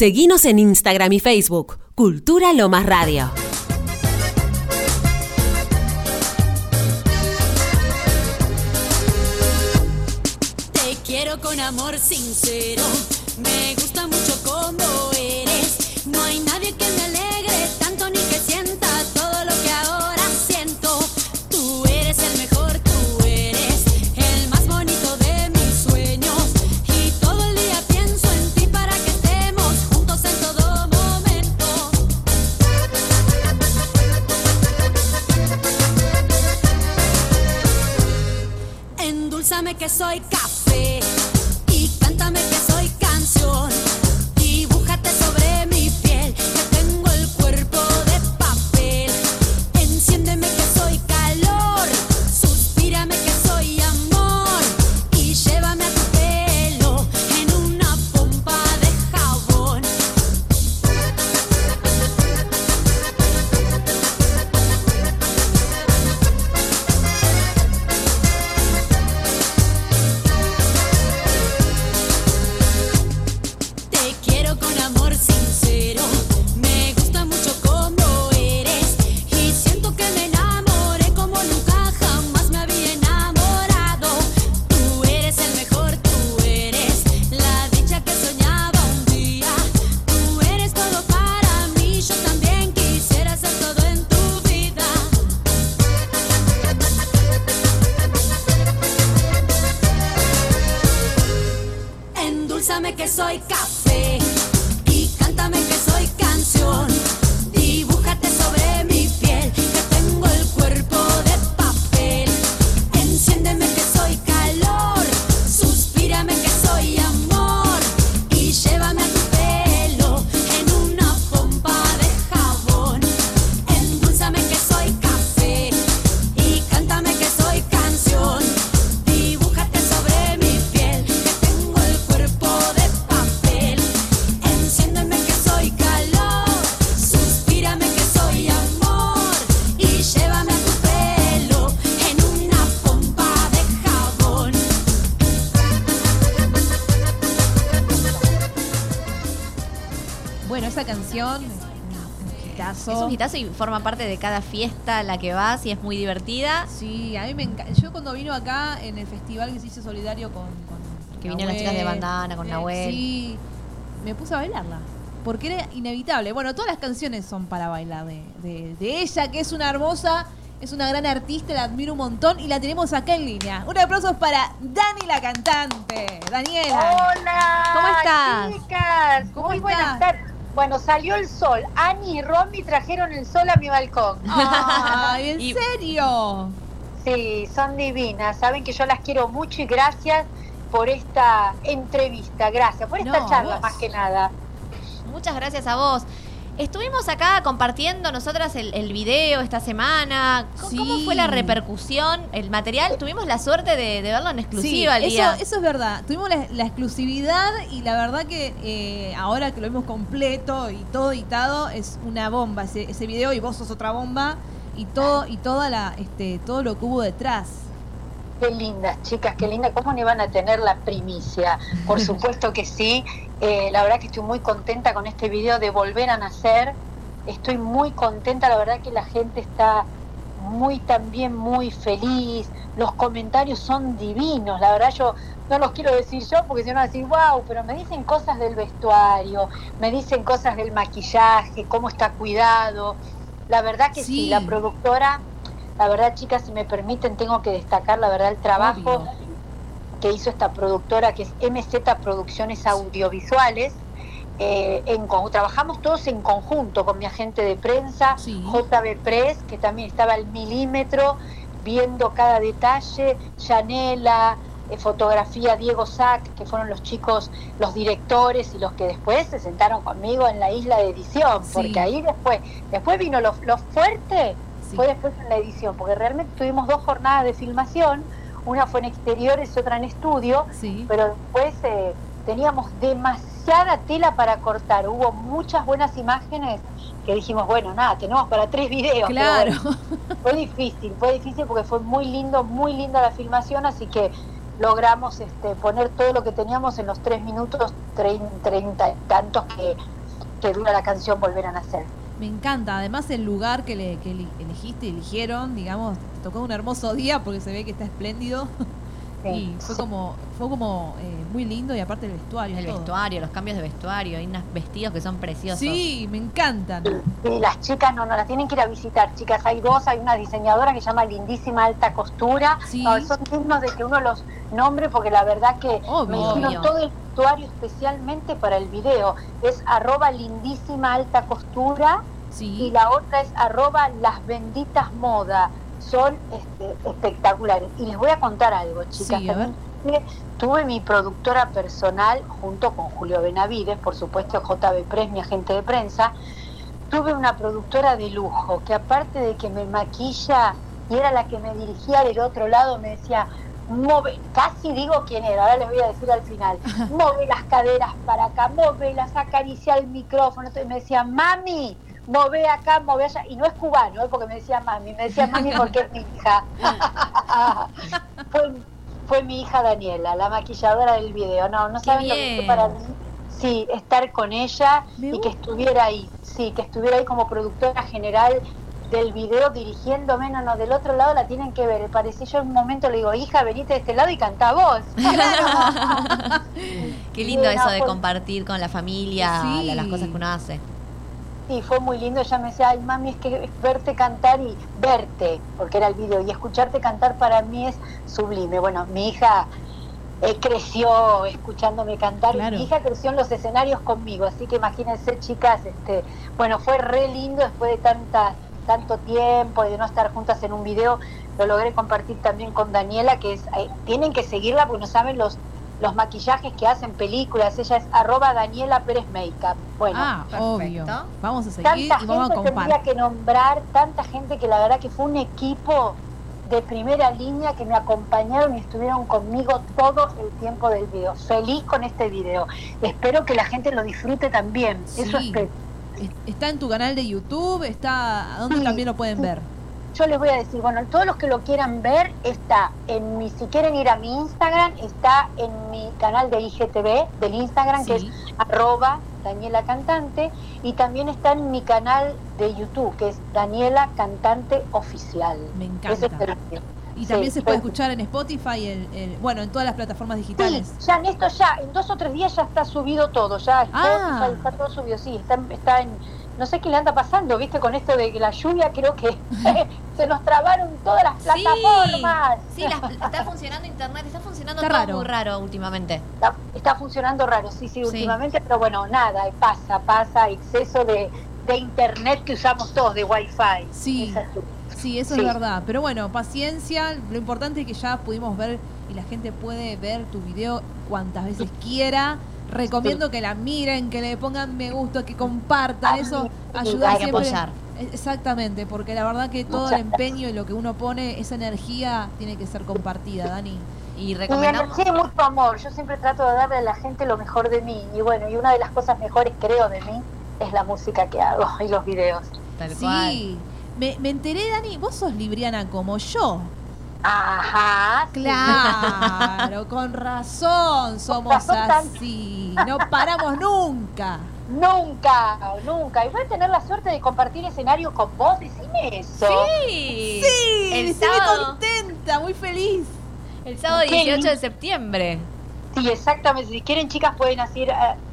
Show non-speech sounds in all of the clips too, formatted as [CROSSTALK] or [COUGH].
Seguinos en Instagram y Facebook, Cultura Lomas Radio. Te quiero con amor sincero. Me gusta mucho como que soy café Endulzame que soy café y cántame que soy canción. Canción es un hitazo. Es un hitazo y forma parte de cada fiesta a la que vas y es muy divertida. Sí, a mí me encanta. Yo cuando vino acá en el festival que se hizo solidario con. con Que vinieron las chicas de bandana, con Nahuel. Sí, me puse a bailarla. Porque era inevitable. Bueno, todas las canciones son para bailar de, de- de ella, que es una hermosa, es una gran artista, la admiro un montón y la tenemos acá en línea. Un aplauso para Dani la cantante. Daniela. Hola. ¿Cómo estás? Chicas, ¿Cómo muy estás? buenas tardes. Bueno, salió el sol. Ani y Romy trajeron el sol a mi balcón. [LAUGHS] Ay, ¿en Y- serio? Sí, son divinas. Saben que yo las quiero mucho y gracias por esta entrevista. Gracias por esta No, charla, vos. más que nada. Muchas gracias a vos. Estuvimos acá compartiendo nosotras el, el video esta semana. ¿Cómo, fue la repercusión? El material, tuvimos la suerte de, de verlo en exclusiva sí, el día. Eso, eso es verdad. Tuvimos la, la exclusividad y la verdad que eh, ahora que lo vemos completo y todo editado es una bomba ese, ese video y vos sos otra bomba y todo y toda la este todo lo que hubo detrás. Qué lindas, chicas, qué linda. ¿Cómo no iban a tener la primicia? Por [LAUGHS] supuesto que sí. Eh, la verdad que estoy muy contenta con este video de volver a nacer. Estoy muy contenta, la verdad que la gente está muy también muy feliz. Los comentarios son divinos. La verdad yo no los quiero decir yo porque si no van a decir, wow, pero me dicen cosas del vestuario, me dicen cosas del maquillaje, cómo está cuidado. La verdad que sí, Sí. la productora la verdad, chicas, si me permiten, tengo que destacar, la verdad, el trabajo Obvio. que hizo esta productora, que es MZ Producciones Audiovisuales. Eh, en trabajamos todos en conjunto con mi agente de prensa, Sí. JB Press, que también estaba al milímetro, viendo cada detalle, Yanela, eh, fotografía Diego Sack, que fueron los chicos, los directores y los que después se sentaron conmigo en la isla de edición, Sí. porque ahí después, después vino lo, lo fuerte, Sí. fue después en la edición, porque realmente tuvimos dos jornadas de filmación, una fue en exteriores, otra en estudio, Sí. pero después eh, teníamos demasiada tela para cortar, hubo muchas buenas imágenes que dijimos, bueno, nada, tenemos para tres videos. pero Claro. bueno, [LAUGHS] fue difícil, fue difícil porque fue muy lindo, muy linda la filmación, así que logramos este, poner todo lo que teníamos en los tres minutos trein- treinta y tantos que, que dura la canción Volver a Nacer. Me encanta. Además, el lugar que, le, que elegiste, eligieron, digamos, te tocó un hermoso día porque se ve que está espléndido. Sí, y fue como, fue como eh, muy lindo y aparte el vestuario. El todo. vestuario, los cambios de vestuario, hay unos vestidos que son preciosos. Sí, me encantan. Y las chicas no, no las tienen que ir a visitar, chicas. Hay dos, hay una diseñadora que se llama Lindísima Alta Costura. Sí. No, son dignos de que uno los nombre porque la verdad que Obvio. me hicieron Obvio. todo el vestuario especialmente para el video. Es arroba Lindísima Alta Costura y la otra es arroba Las Benditas Moda. Son este, espectaculares. Y les voy a contar algo, chicas. Sí. También Tuve mi productora personal junto con Julio Benavides, por supuesto JB Press, mi agente de prensa. Tuve una productora de lujo que aparte de que me maquilla y era la que me dirigía del otro lado, me decía, "Move", casi digo quién era, ahora les voy a decir al final, [LAUGHS] mueve las caderas para acá, mueve las acaricia el micrófono. Entonces me decía, mami, move acá, move allá. Y no es cubano, ¿eh? porque me decía mami, me decía mami porque es mi hija. [LAUGHS] fue, fue mi hija Daniela, la maquilladora del video. No, no saben lo que fue para mí. Sí, estar con ella Me y que estuviera ahí, sí, que estuviera ahí como productora general del video dirigiéndome, no, no, del otro lado la tienen que ver. Parecía yo en un momento le digo, hija, venite de este lado y cantá vos. [LAUGHS] Qué lindo Sí, no, eso de compartir con la familia Sí. la- las cosas que uno hace. Sí, fue muy lindo. Ella me decía, ay, mami, es que verte cantar y verte, porque era el video, y escucharte cantar para mí es sublime. Bueno, mi hija eh, creció escuchándome cantar, Claro. y mi hija creció en los escenarios conmigo, así que imagínense, chicas, este, bueno, fue re lindo después de tanta tanto tiempo y de no estar juntas en un video, lo logré compartir también con Daniela, que es, eh, tienen que seguirla porque no saben los los maquillajes que hacen películas, ella es arroba Daniela Pérez Makeup. Bueno, ah, obvio. Vamos a seguir tanta y vamos a gente tendría compartir. que nombrar, tanta gente que la verdad que fue un equipo de primera línea que me acompañaron y estuvieron conmigo todo el tiempo del video. Feliz con este video. Espero que la gente lo disfrute también. Eso Sí. espero. Es- Está en tu canal de YouTube, está. ¿A dónde Sí, también lo pueden sí. ver? Yo les voy a decir, bueno, todos los que lo quieran ver está en mi, si quieren ir a mi Instagram, está en mi canal de IGTV del Instagram, que es Sí. arroba Daniela Cantante, y también está en mi canal de YouTube, que es Daniela Cantante Oficial. Me encanta. es. Y Sí, también se puede pues- escuchar en Spotify, el, el- bueno, en todas las plataformas Sí, digitales. ya en esto ya, en dos o tres días ya está subido todo, ya Ah. Spotify está todo subido, sí, está, está en, no sé qué le anda pasando, viste, con esto de la lluvia, creo que [LAUGHS] se nos trabaron todas las plataformas. Sí, las- está funcionando internet, está funcionando Está todo raro. muy raro últimamente. Está, está funcionando raro, sí, sí, Sí. últimamente, pero bueno, nada, pasa, pasa, exceso de, de internet que usamos todos, de wifi. Sí. Sí, eso Sí. es verdad. Pero bueno, paciencia. Lo importante es que ya pudimos ver y la gente puede ver tu video cuantas veces quiera. Recomiendo que la miren, que le pongan me gusta, que compartan. Eso ayuda Hay que siempre. apoyar. Exactamente, porque la verdad que todo el empeño y lo que uno pone, esa energía tiene que ser compartida, Dani. Y Y recomendamos. energía y mucho amor. Yo siempre trato de darle a la gente lo mejor de mí. Y bueno, y una de las cosas mejores, creo, de mí es la música que hago y los videos. Tal cual. Sí, me, me enteré, Dani, vos sos libriana como yo. Ajá. sí. Claro, con razón somos razón tan- así. No paramos nunca. Nunca, nunca. Y voy a tener la suerte de compartir escenario con vos. Decime eso. Sí. Sí, El estoy sábado, contenta, muy feliz. el sábado Qué 18 de septiembre. Sí, exactamente. Si quieren, chicas, pueden hacer,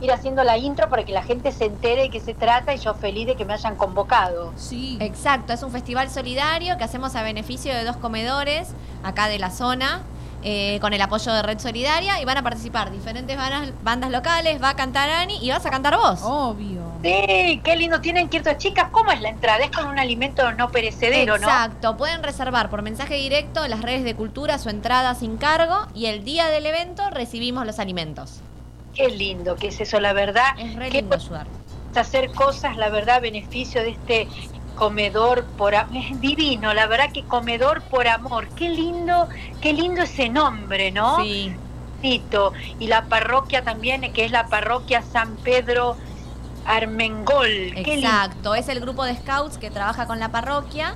ir haciendo la intro para que la gente se entere de qué se trata y yo feliz de que me hayan convocado. Sí. Exacto, es un festival solidario que hacemos a beneficio de dos comedores acá de la zona. eh, con el apoyo de Red Solidaria y van a participar diferentes bandas, bandas locales, va a cantar Ani y vas a cantar vos. Obvio. Sí, qué lindo. Tienen que ir, chicas. ¿Cómo es la entrada? Es con un alimento no perecedero, ¿no? Exacto, pueden reservar por mensaje directo en las redes de cultura su entrada sin cargo y el día del evento recibimos los alimentos. Qué lindo que es eso, la verdad. Es re Qué lindo ayudar. hacer cosas, la verdad, a beneficio de este comedor por amor. Es divino, la verdad que comedor por amor. Qué lindo, qué lindo ese nombre, ¿no? Sí, Tito. Y la parroquia también, que es la parroquia San Pedro Armengol. Qué lindo. exacto. Es el grupo de scouts que trabaja con la parroquia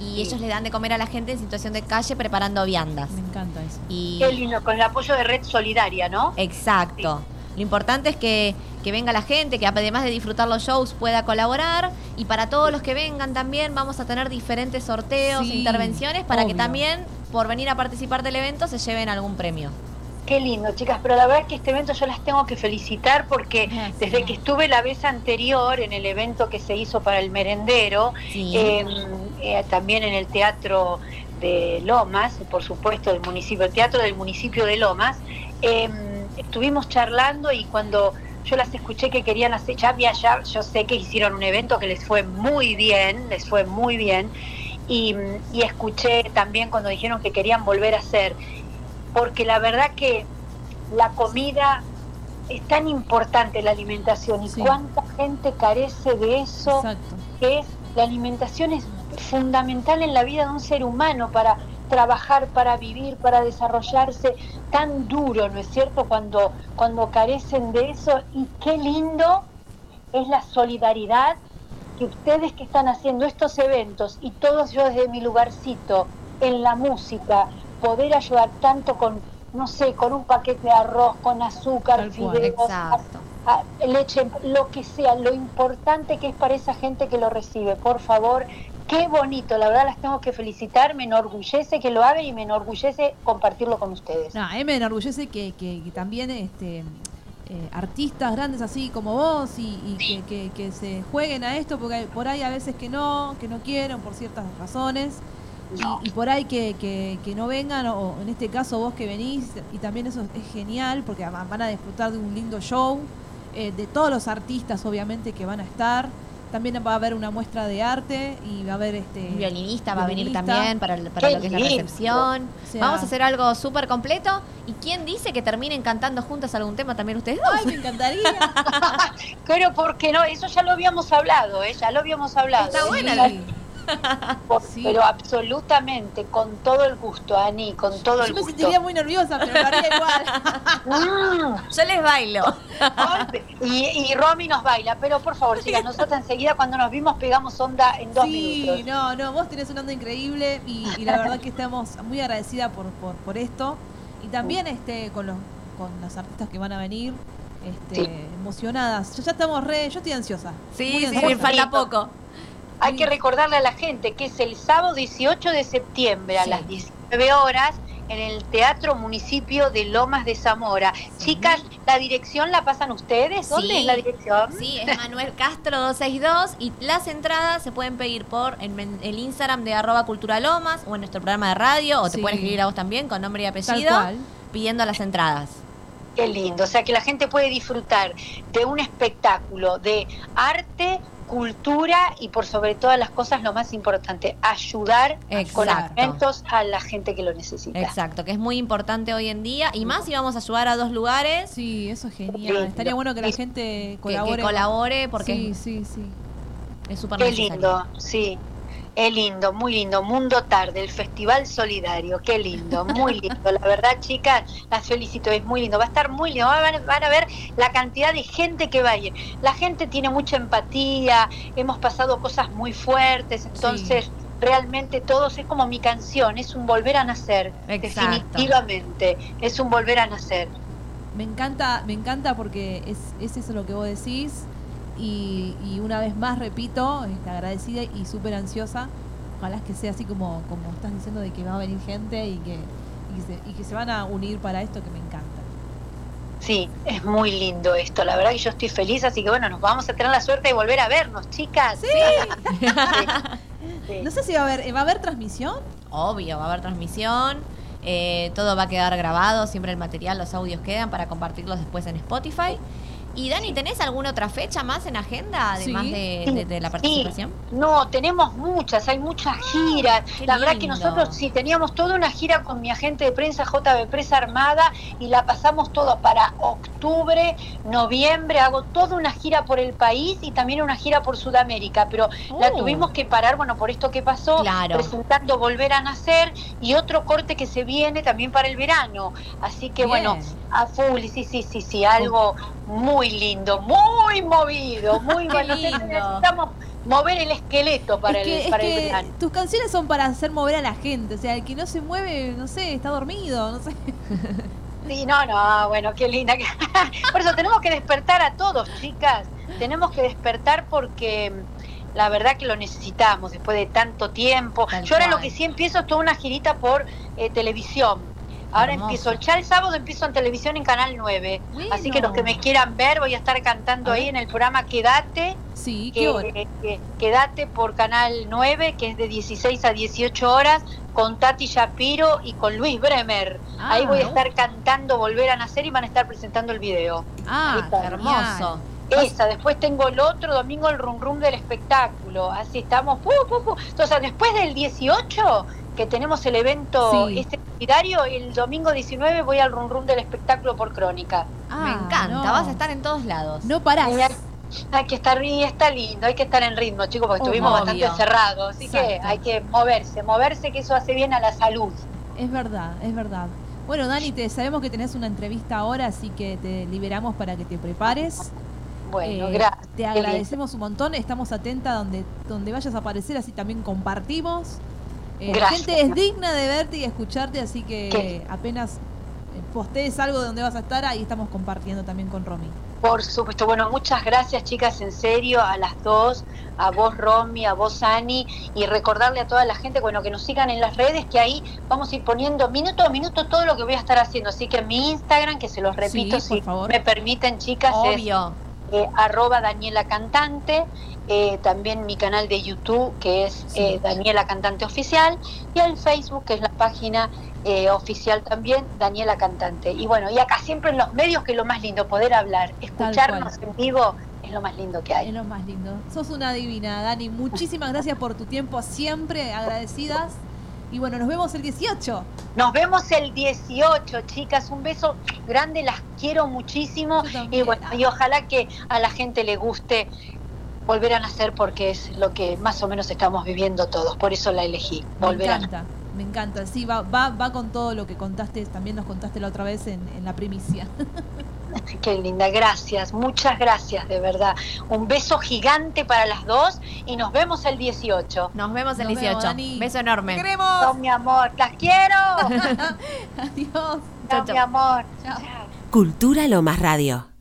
y Sí. ellos le dan de comer a la gente en situación de calle preparando viandas. Me encanta eso. Y Qué lindo, con el apoyo de Red Solidaria, ¿no? Exacto. Lo importante es que, que venga la gente, que además de disfrutar los shows pueda colaborar. Y para todos los que vengan también vamos a tener diferentes sorteos, Sí, intervenciones, para que también por venir a participar del evento se lleven algún premio. Qué lindo, chicas, pero la verdad es que este evento yo las tengo que felicitar porque Gracias. desde que estuve la vez anterior en el evento que se hizo para el merendero, Sí. eh, eh, también en el teatro de Lomas, por supuesto del municipio, el teatro del municipio de Lomas, eh, estuvimos charlando y cuando yo las escuché que querían hacer, ya había, ya, yo sé que hicieron un evento que les fue muy bien, les fue muy bien, y, y escuché también cuando dijeron que querían volver a hacer, porque la verdad que la comida es tan importante, la alimentación, y Sí. cuánta gente carece de eso Exacto. que es la alimentación es fundamental en la vida de un ser humano para trabajar, para vivir, para desarrollarse, tan duro, ¿no es cierto? Cuando, cuando carecen de eso y qué lindo es la solidaridad que ustedes que están haciendo estos eventos y todos yo desde mi lugarcito en la música, poder ayudar tanto con, no sé, con un paquete de arroz, con azúcar, fideos, a- leche, lo que sea, lo importante que es para esa gente que lo recibe, por favor. Qué bonito, la verdad las tengo que felicitar, me enorgullece que lo hagan y me enorgullece compartirlo con ustedes. No, a mí me enorgullece que, que- que también este, eh, artistas grandes así como vos y, y que, que- que se jueguen a esto, porque hay- por ahí a veces que no, que no quieren por ciertas razones. y- No. Y, por ahí que, que- que no vengan, o en este caso vos que venís, y también eso es genial, porque van a disfrutar de un lindo show, eh, de todos los artistas obviamente que van a estar. También va a haber una muestra de arte y va a haber este Un violinista va a venir también para, el- para lo que es la recepción. O sea- Vamos a hacer algo súper completo. ¿Y quién dice que terminen cantando juntas algún tema también ustedes dos? Ay, me encantaría. [LAUGHS] Pero porque no, eso ya lo habíamos hablado, ¿eh? ya lo habíamos hablado. Está buena Sí. la- Por- Sí. Pero absolutamente, con todo el gusto, Ani, con todo el Yo me gusto. sentiría muy nerviosa, pero lo haría igual. [LAUGHS] Yo les bailo. Y, y Romy nos baila, pero por favor, chicas, nosotros enseguida cuando nos vimos pegamos onda en dos sí, minutos. no, no, vos tenés una onda increíble y, y la verdad que estamos muy agradecidas por, por, por esto. Y también este con los con los artistas que van a venir, este, Sí. emocionadas. Ya, ya estamos re, yo estoy ansiosa. Sí, sí, falta poco. Hay que recordarle a la gente que es el sábado 18 de septiembre a Sí. las 19 horas en el Teatro Municipio de Lomas de Zamora. Chicas, ¿la dirección la pasan ustedes? ¿Dónde Sí. es la dirección? Sí, es Manuel Castro 262 y las entradas se pueden pedir por el, el Instagram de arroba culturalomas o en nuestro programa de radio o te pueden escribir a vos también con nombre y Tal apellido cual. pidiendo las entradas. Qué lindo, o sea que la gente puede disfrutar de un espectáculo de arte, cultura y por sobre todas las cosas lo más importante, ayudar con Exacto. alimentos a la gente que lo necesita. Exacto, que es muy importante hoy en día y más si vamos a ayudar a dos lugares Sí, eso es genial. Estaría bueno que la Sí. gente que, colabore. que colabore porque Sí, es- sí, sí. es súper Qué necesario. lindo, sí. Es lindo, muy lindo. Mundo Tarde, el Festival Solidario. Qué lindo, muy [LAUGHS] lindo. La verdad, chicas, las felicito. Es muy lindo. Va a estar muy lindo. Van, a- van a ver la cantidad de gente que va a ir. La gente tiene mucha empatía. Hemos pasado cosas muy fuertes. Entonces, realmente todos es como mi canción. Es un volver a nacer. Exacto. Definitivamente. Es un volver a nacer. Me encanta, me encanta porque es, es eso lo que vos decís. Y, y una vez más repito, este, agradecida y súper ansiosa. Ojalá que sea así como, como estás diciendo de que va a venir gente y que, y, que se, y que se van a unir para esto que me encanta. Sí, es muy lindo esto. La verdad que yo estoy feliz. Así que bueno, nos vamos a tener la suerte de volver a vernos, chicas. Sí. [LAUGHS] Sí. No sé si va a haber, ¿va a haber transmisión? Obvio, va a haber transmisión, eh, todo va a quedar grabado, siempre el material, los audios quedan para compartirlos después en Spotify. Y Dani, ¿tenés alguna otra fecha más en agenda, además Sí. de, de- de la Sí. participación? No, tenemos muchas, hay muchas giras. qué la verdad que lindo. nosotros sí teníamos toda una gira con mi agente de prensa JB Presa Armada y la pasamos todo para octubre, noviembre. Hago toda una gira por el país y también una gira por Sudamérica, pero la Oh. tuvimos que parar, bueno, por esto que pasó, Claro. presentando Volver a Nacer y otro corte que se viene también para el verano. Así que Bien. bueno, a full, sí, sí, sí, sí, algo muy lindo, muy movido, [LAUGHS] muy bueno. Necesitamos mover el esqueleto para es que, el, es para que el verano. tus canciones son para hacer mover a la gente. O sea, el que no se mueve, no sé, está dormido, no sé. [LAUGHS] Sí, no, no, bueno, qué linda. [LAUGHS] Por eso tenemos que despertar a todos, chicas. Tenemos que despertar porque mm, la verdad que lo necesitamos después de tanto tiempo. Yo ahora lo que sí empiezo es toda una girita por eh, televisión. Ahora Hermoso. empiezo, ya el sábado empiezo en televisión en Canal 9. Bueno. Así que los que me quieran ver, voy a estar cantando ahí en el programa Quédate. Sí, que, qué hora. que- quédate por Canal 9, que es de 16 a 18 horas, con Tati Shapiro y con Luis Bremer. Ah, Ahí voy a estar cantando Volver a Nacer y van a estar presentando el video. Ah, Hermoso. Esa, después tengo el otro domingo el rum rum del espectáculo. Así estamos. pu, pu, pu. Entonces, después del 18, que tenemos el evento Sí. este solidario, el domingo 19 voy al rum rum del espectáculo por crónica. Ah, Me encanta, no. vas a estar en todos lados. No parás. Y hay, hay que estar y está lindo, hay que estar en ritmo, chicos, porque estuvimos Obvio. bastante encerrados. Así que hay que moverse, moverse, que eso hace bien a la salud. Es verdad, es verdad. Bueno, Dani, te sabemos que tenés una entrevista ahora, así que te liberamos para que te prepares. Bueno, Eh, gracias. Te agradecemos un montón, estamos atentas donde, donde vayas a aparecer, así también compartimos. Eh, la gente es digna de verte y escucharte, así que Qué apenas eh, postees algo de donde vas a estar, ahí estamos compartiendo también con Romy. Por supuesto, bueno, muchas gracias chicas, en serio, a las dos, a vos Romy, a vos Ani, y recordarle a toda la gente, bueno, que nos sigan en las redes, que ahí vamos a ir poniendo minuto a minuto todo lo que voy a estar haciendo. Así que mi Instagram, que se los repito, Sí, por si favor. me permiten chicas, es Obvio. Eh, arroba Daniela Cantante, eh, también mi canal de YouTube que es Sí. eh, Daniela Cantante Oficial y el Facebook que es la página oficial también Daniela Cantante. Y bueno, y acá siempre en los medios que es lo más lindo, poder hablar, escucharnos en vivo es lo más lindo que Es hay. lo más lindo. Sos una divina, Dani. Muchísimas gracias por tu tiempo, siempre agradecidas. Y bueno, nos vemos el 18. Nos vemos el 18, chicas, un beso grande, las quiero muchísimo y bueno, y ojalá que a la gente le guste volver a nacer porque es lo que más o menos estamos viviendo todos, por eso la elegí, volver me a nacer. encanta, me encanta. Sí, va, va, va con todo lo que contaste, también nos contaste la otra vez en, en la primicia. [LAUGHS] [LAUGHS] Qué linda, gracias, muchas gracias, de verdad. Un beso gigante para las dos y nos vemos el 18. Nos vemos el Nos 18. vemos, Dani. Beso enorme. ¡Queremos! Oh, mi amor, las quiero. [LAUGHS] Adiós. Chau, chau. mi amor. Chao. Cultura Lomas Radio.